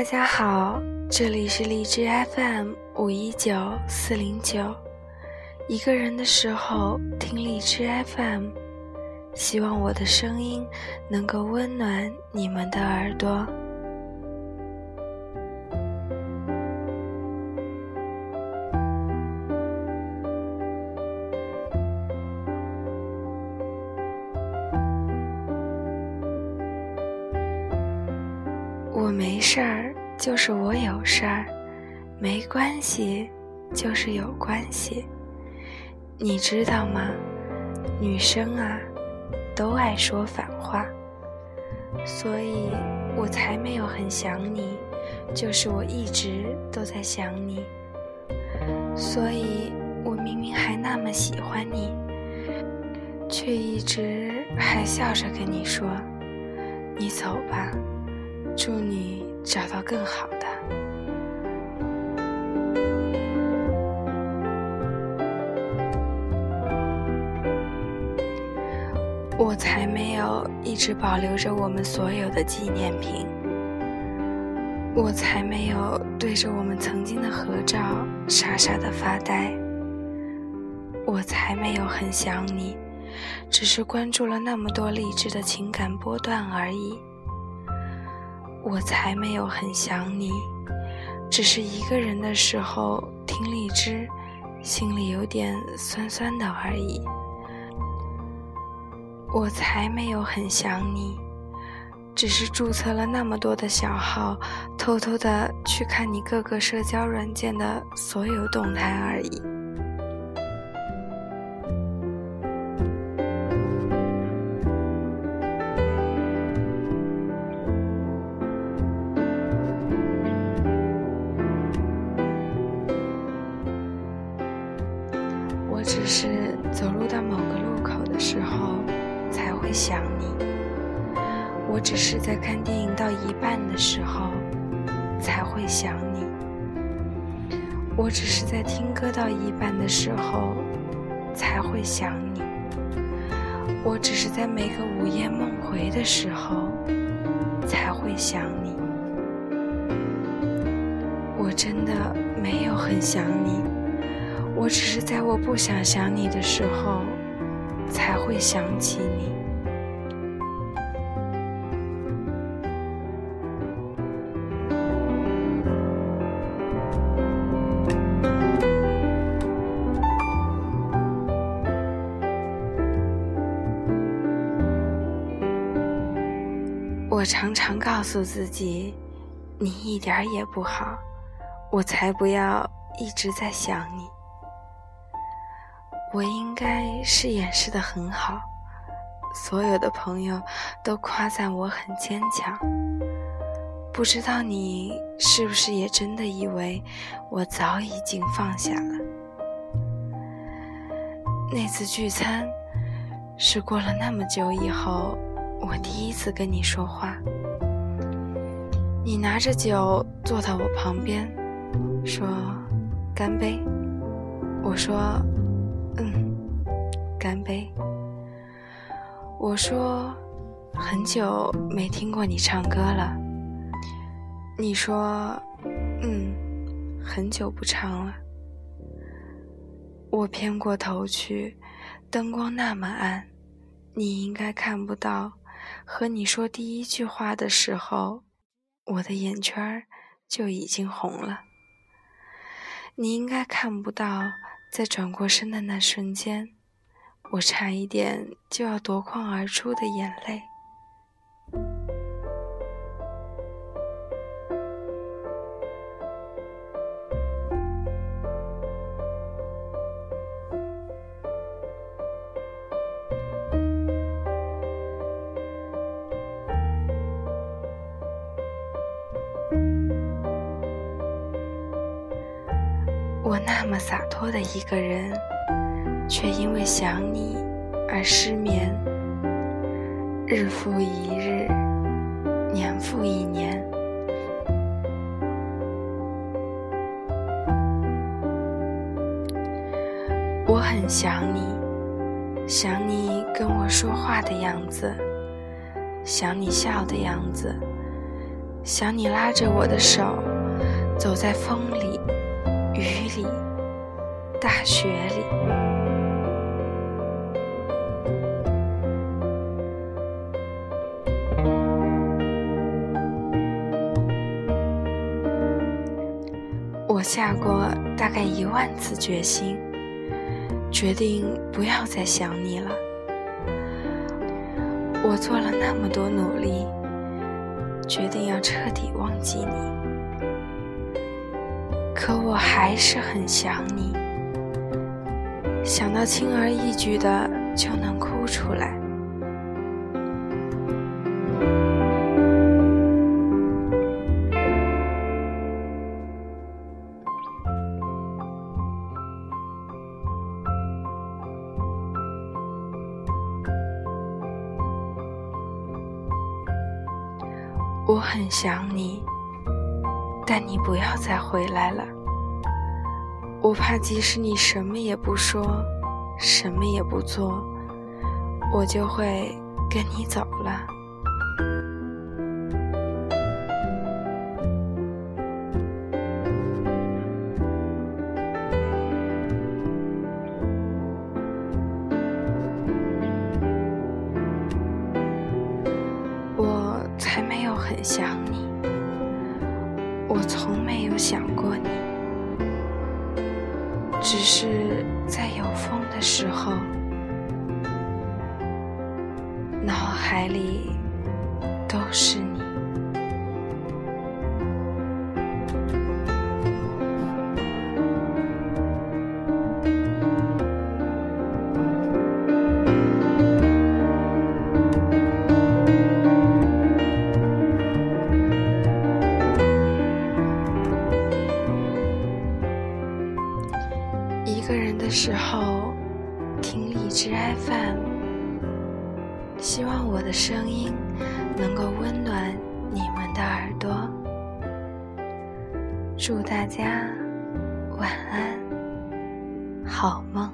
大家好，这里是荔枝 FM 五一九四零九，一个人的时候听荔枝 FM，希望我的声音能够温暖你们的耳朵。就是我有事儿；没关系，就是有关系。你知道吗？女生啊，都爱说反话，所以我才没有很想你，就是我一直都在想你。所以我明明还那么喜欢你，却一直还笑着跟你说：“你走吧。”祝你找到更好的。我才没有一直保留着我们所有的纪念品。我才没有对着我们曾经的合照傻傻的发呆。我才没有很想你，只是关注了那么多励志的情感波段而已。我才没有很想你，只是一个人的时候听荔枝，心里有点酸酸的而已。我才没有很想你，只是注册了那么多的小号，偷偷的去看你各个社交软件的所有动态而已。走路到某个路口的时候才会想你，我只是在看电影到一半的时候才会想你，我只是在听歌到一半的时候才会想你，我只是在每个午夜梦回的时候才会想你，我真的没有很想你。我只是在我不想想你的时候，才会想起你。我常常告诉自己，你一点也不好，我才不要一直在想你。我应该是掩饰的很好，所有的朋友都夸赞我很坚强。不知道你是不是也真的以为我早已经放下了？那次聚餐是过了那么久以后，我第一次跟你说话。你拿着酒坐到我旁边，说：“干杯。”我说。干杯。我说，很久没听过你唱歌了。你说，嗯，很久不唱了。我偏过头去，灯光那么暗，你应该看不到。和你说第一句话的时候，我的眼圈就已经红了。你应该看不到。在转过身的那瞬间，我差一点就要夺眶而出的眼泪。我那么洒脱的一个人，却因为想你而失眠，日复一日，年复一年。我很想你，想你跟我说话的样子，想你笑的样子，想你拉着我的手，走在风里、雨里、大雪里。下过大概一万次决心，决定不要再想你了。我做了那么多努力。决定要彻底忘记你，可我还是很想你，想到轻而易举的就能哭出来。想你，但你不要再回来了。我怕，即使你什么也不说，什么也不做，我就会跟你走了。只是在有风的时候，脑海里都是你。一个人的时候听荔枝 FM，希望我的声音能够温暖你们的耳朵。祝大家晚安，好梦。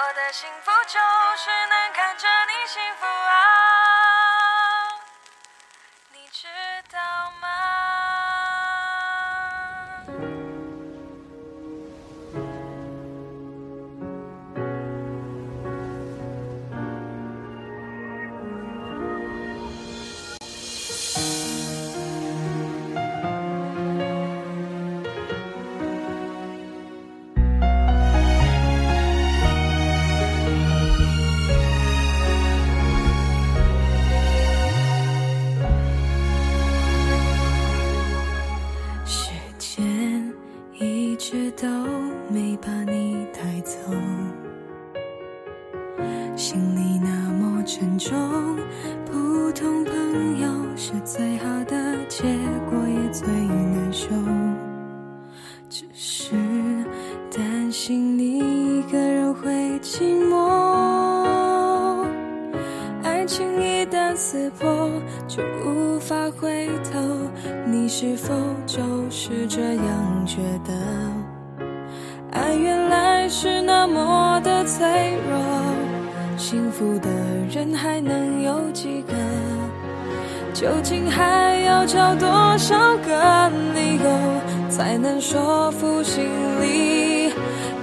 我的幸福就是能看着你幸福会难受。只是担心你一个人会寂寞。爱情一旦撕破，就无法回头。你是否就是这样觉得？爱原来是那么的脆弱。幸福的人还能有几个？究竟还要找多少个，才能说服心里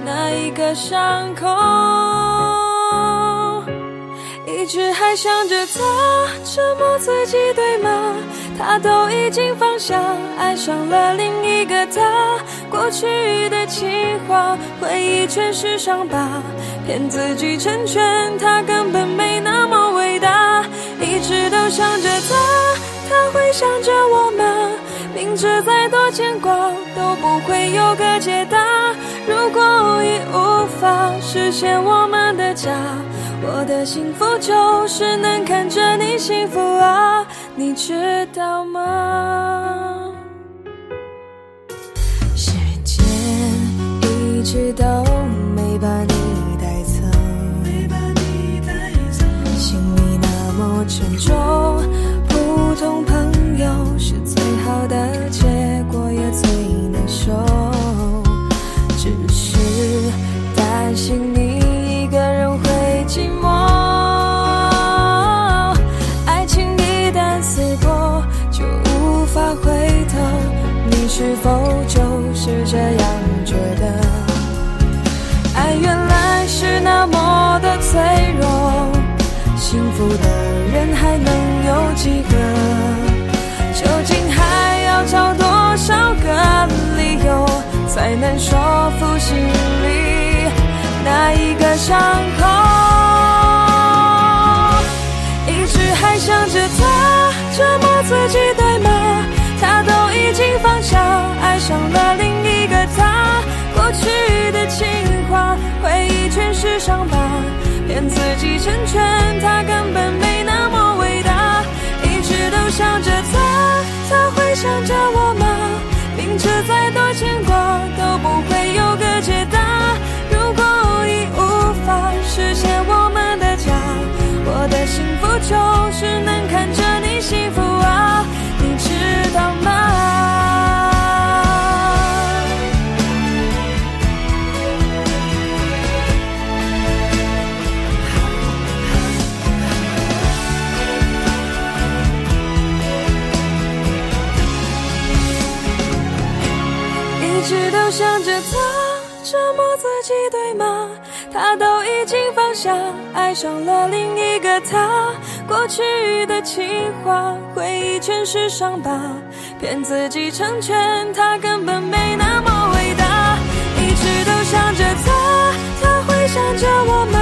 那一个伤口？一直还想着他，折磨自己，对吗？他都已经放下，爱上了另一个他。过去的情话，回忆全是伤疤，骗自己成全他，根本没那么伟大。一直都想着他，他会想着我吗？明知再牵挂，都不会有个解答。如果已无法实现我们的家。我的幸福就是能看着你幸福啊，你知道吗？时间一直都没把你带走，心里那么沉重，普通能说服心里那一个伤口？一直还想着他，折磨自己，对吗？他都已经放下，爱上了另一个他。过去的情话，回忆全是伤疤，骗自己成全他，根本没那么伟大。一直都想着，他一直都想着他折磨自己，对吗？他都已经放下，爱上了另一个他。过去的情话，回忆全是伤疤，骗自己成全他，根本没那么伟大。一直都想着他，他会想着我吗？